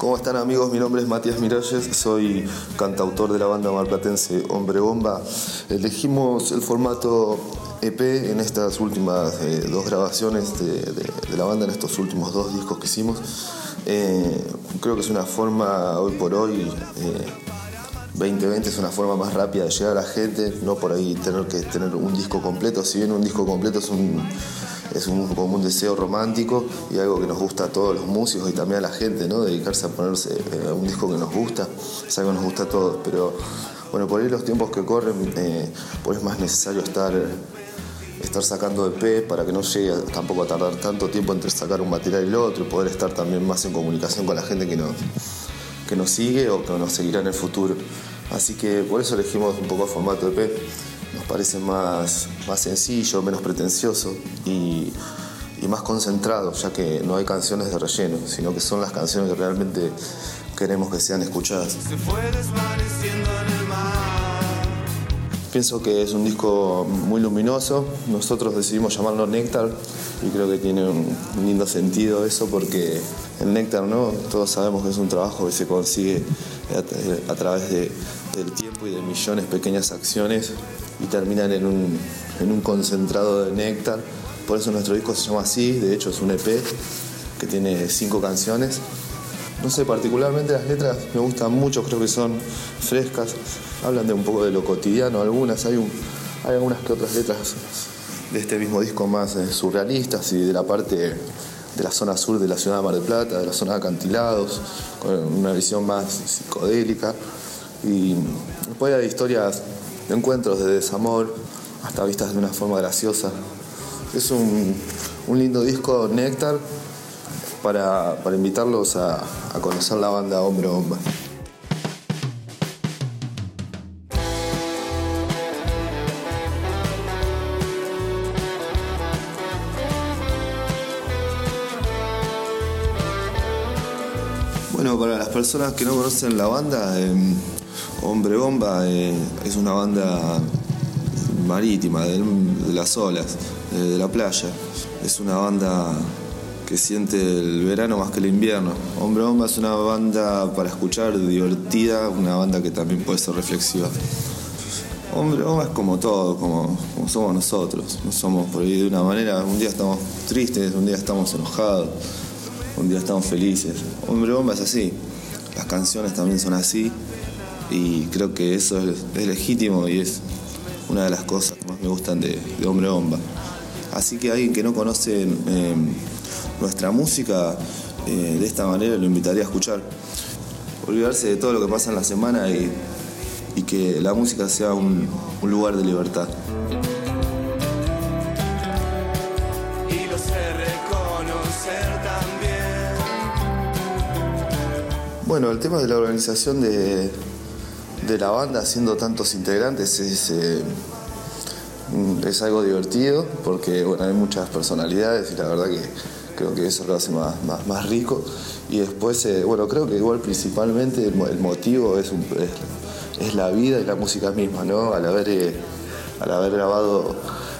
¿Cómo están amigos? Mi nombre es Matías Miralles, soy cantautor de la banda marplatense Hombre Bomba. Elegimos el formato EP en estas últimas eh, dos grabaciones de, la banda, en estos últimos dos discos que hicimos. Eh, creo que es una forma, hoy por hoy, 2020 eh, es una forma más rápida de llegar a la gente, no por ahí tener que tener un disco completo, si bien un disco completo es un es un, como un deseo romántico y algo que nos gusta a todos los músicos y también a la gente, ¿no? Dedicarse a ponerse a un disco que nos gusta, es algo que nos gusta a todos, pero bueno, por ahí los tiempos que corren, eh, pues es más necesario estar, estar sacando EP para que no llegue tampoco a tardar tanto tiempo entre sacar un material y el otro y poder estar también más en comunicación con la gente que nos, que nos sigue o que nos seguirá en el futuro. Así que por eso elegimos un poco el formato EP parece más, más sencillo, menos pretencioso y, más concentrado, ya que no hay canciones de relleno, sino que son las canciones que realmente queremos que sean escuchadas. Pienso que es un disco muy luminoso, nosotros decidimos llamarlo Néctar y creo que tiene un lindo sentido eso porque el néctar, ¿no? Todos sabemos que es un trabajo que se consigue a, través del tiempo y de millones de pequeñas acciones y terminan en un, en un concentrado de néctar. Por eso nuestro disco se llama así, de hecho es un EP que tiene cinco canciones. No sé, particularmente las letras me gustan mucho, creo que son frescas, hablan de un poco de lo cotidiano, algunas, hay, hay algunas que otras letras de este mismo disco más eh, surrealistas y de la parte de la zona sur de la ciudad de Mar del Plata, de la zona de acantilados, con una visión más psicodélica. Y después hay historias encuentros de desamor hasta vistas de una forma graciosa. Es un, lindo disco Néctar para, invitarlos a, conocer la banda Hombre Bomba. Bueno, para las personas que no conocen la banda, em, Hombre Bomba eh, es una banda marítima, de, las olas, de, la playa. Es una banda que siente el verano más que el invierno. Hombre Bomba es una banda para escuchar, divertida, una banda que también puede ser reflexiva. Hombre Bomba es como todo, como, como somos nosotros. No somos por ahí de una manera, un día estamos tristes, un día estamos enojados, un día estamos felices. Hombre Bomba es así. Las canciones también son así y creo que eso es, legítimo y es una de las cosas que más me gustan de, Hombre Bomba. Así que alguien que no conoce eh, nuestra música eh, de esta manera lo invitaría a escuchar. Olvidarse de todo lo que pasa en la semana y, que la música sea un, lugar de libertad. Bueno, el tema de la organización de, de la banda, siendo tantos integrantes, es, eh, es algo divertido porque bueno, hay muchas personalidades y la verdad que creo que eso lo hace más, más, rico. Y después, eh, bueno, creo que igual principalmente el, motivo es, es, la vida y la música misma, ¿no? Al haber, eh, al haber grabado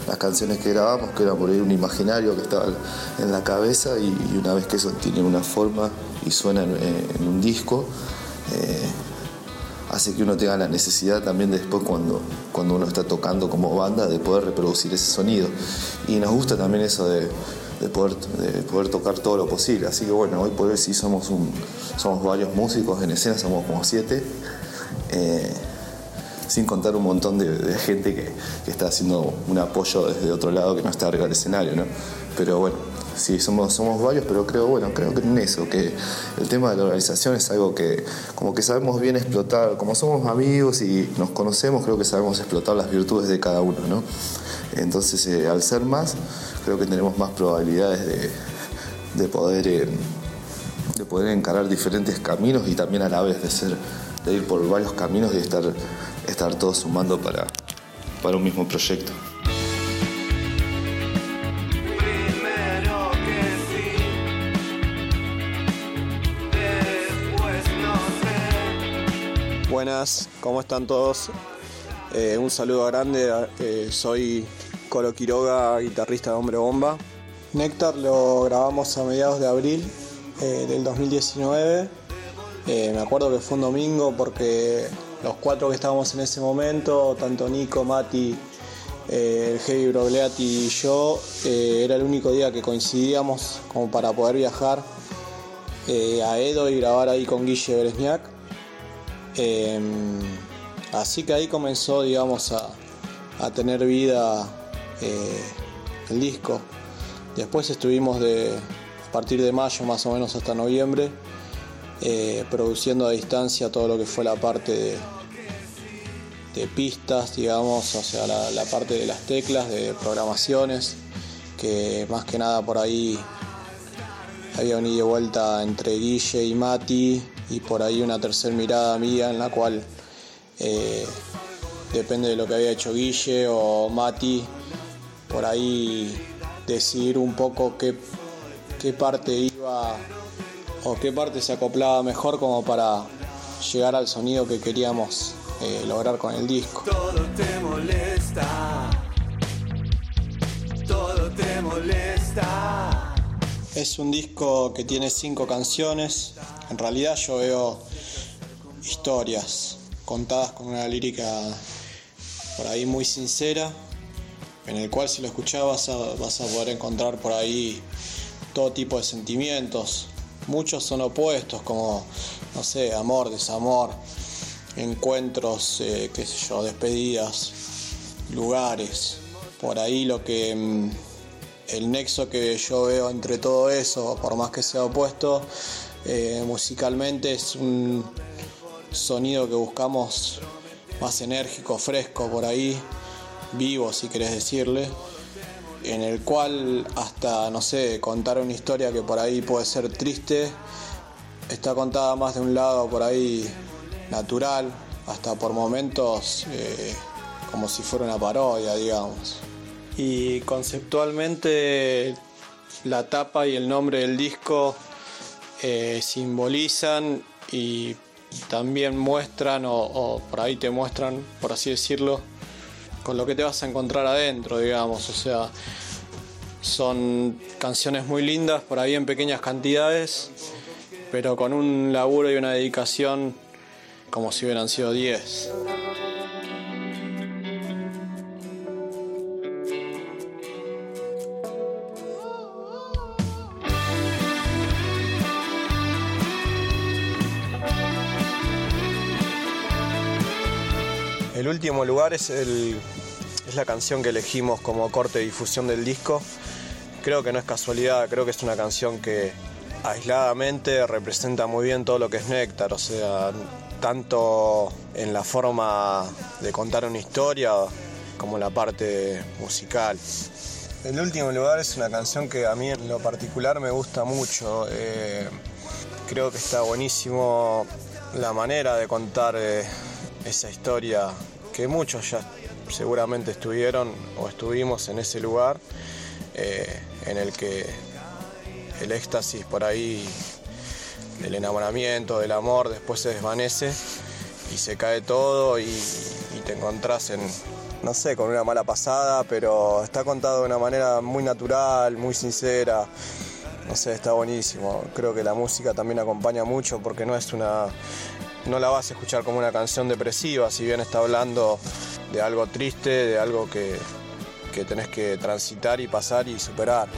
las canciones que grabamos, que era por ahí un imaginario que estaba en la cabeza y, una vez que eso tiene una forma y suena en, un disco, hace que uno tenga la necesidad también después cuando, cuando uno está tocando como banda de poder reproducir ese sonido. Y nos gusta también eso de, poder, poder tocar todo lo posible. Así que bueno, hoy por hoy sí somos, un, somos varios músicos en escena, somos como siete. Eh, sin contar un montón de, gente que, que, está haciendo un apoyo desde otro lado que no está arriba del escenario, ¿no? Pero bueno, sí, somos, somos varios, pero creo, bueno, creo que en eso, que el tema de la organización es algo que como que sabemos bien explotar, como somos amigos y nos conocemos, creo que sabemos explotar las virtudes de cada uno, ¿no? Entonces, eh, al ser más, creo que tenemos más probabilidades de, poder, eh, de poder encarar diferentes caminos y también a la vez de ser de ir por varios caminos y estar, estar todos sumando para, para un mismo proyecto. Buenas, ¿cómo están todos? Eh, un saludo grande, eh, soy Colo Quiroga, guitarrista de Hombre Bomba. Néctar lo grabamos a mediados de abril eh, del 2019 Eh, me acuerdo que fue un domingo porque los cuatro que estábamos en ese momento, tanto Nico, Mati, el Heavy y yo, era el único día que coincidíamos como para poder viajar a Edo y grabar ahí con Guille Beresniak. Em, así que ahí comenzó, digamos, a, a tener vida el disco. Después estuvimos de, a partir de mayo más o menos hasta noviembre eh, produciendo a distancia todo lo que fue la parte de, pistas, digamos, o sea, la, parte de las teclas, de programaciones, que más que nada por ahí había un ida y vuelta entre Guille y Mati y por ahí una tercera mirada mía en la cual eh, depende de lo que había hecho Guille o Mati, por ahí decidir un poco qué, qué parte iba o qué parte se acoplaba mejor como para llegar al sonido que queríamos eh, lograr con el disco. Todo te molesta. Todo te molesta. Es un disco que tiene cinco canciones. En realidad yo veo historias contadas con una lírica por ahí muy sincera, en el cual si lo escuchabas vas a poder encontrar por ahí todo tipo de sentimientos, muchos son opuestos, como, no sé, amor, desamor, encuentros, eh, qué sé yo, despedidas, lugares. Por ahí lo que mm, el nexo que yo veo entre todo eso, por más que sea opuesto, eh, musicalmente es un sonido que buscamos más enérgico, fresco por ahí, vivo si querés decirle en el cual hasta, no sé, contar una historia que por ahí puede ser triste, está contada más de un lado por ahí natural, hasta por momentos eh, como si fuera una parodia, digamos. Y conceptualmente la tapa y el nombre del disco eh, simbolizan y también muestran o por ahí te muestran, por así decirlo, con lo que te vas a encontrar adentro, digamos. O sea, son canciones muy lindas, por ahí en pequeñas cantidades, pero con un laburo y una dedicación como si hubieran sido 10. El último lugar es, la canción que elegimos como corte de difusión del disco. Creo que no es casualidad, creo que es una canción que aisladamente representa muy bien todo lo que es Néctar, o sea, tanto en la forma de contar una historia como en la parte musical. El último lugar es una canción que a mí en lo particular me gusta mucho. Eh, creo que está buenísimo la manera de contar eh, esa historia que muchos ya seguramente estuvieron o estuvimos en ese lugar eh, en el que el éxtasis por ahí del enamoramiento, del amor, después se desvanece y se cae todo y, y te encontrás en, no sé, con una mala pasada, pero está contado de una manera muy natural, muy sincera. No sé, está buenísimo. Creo que la música también acompaña mucho porque no es una no la vas a escuchar como una canción depresiva, si bien está hablando de algo triste, de algo que, que tenés que transitar y pasar y superar.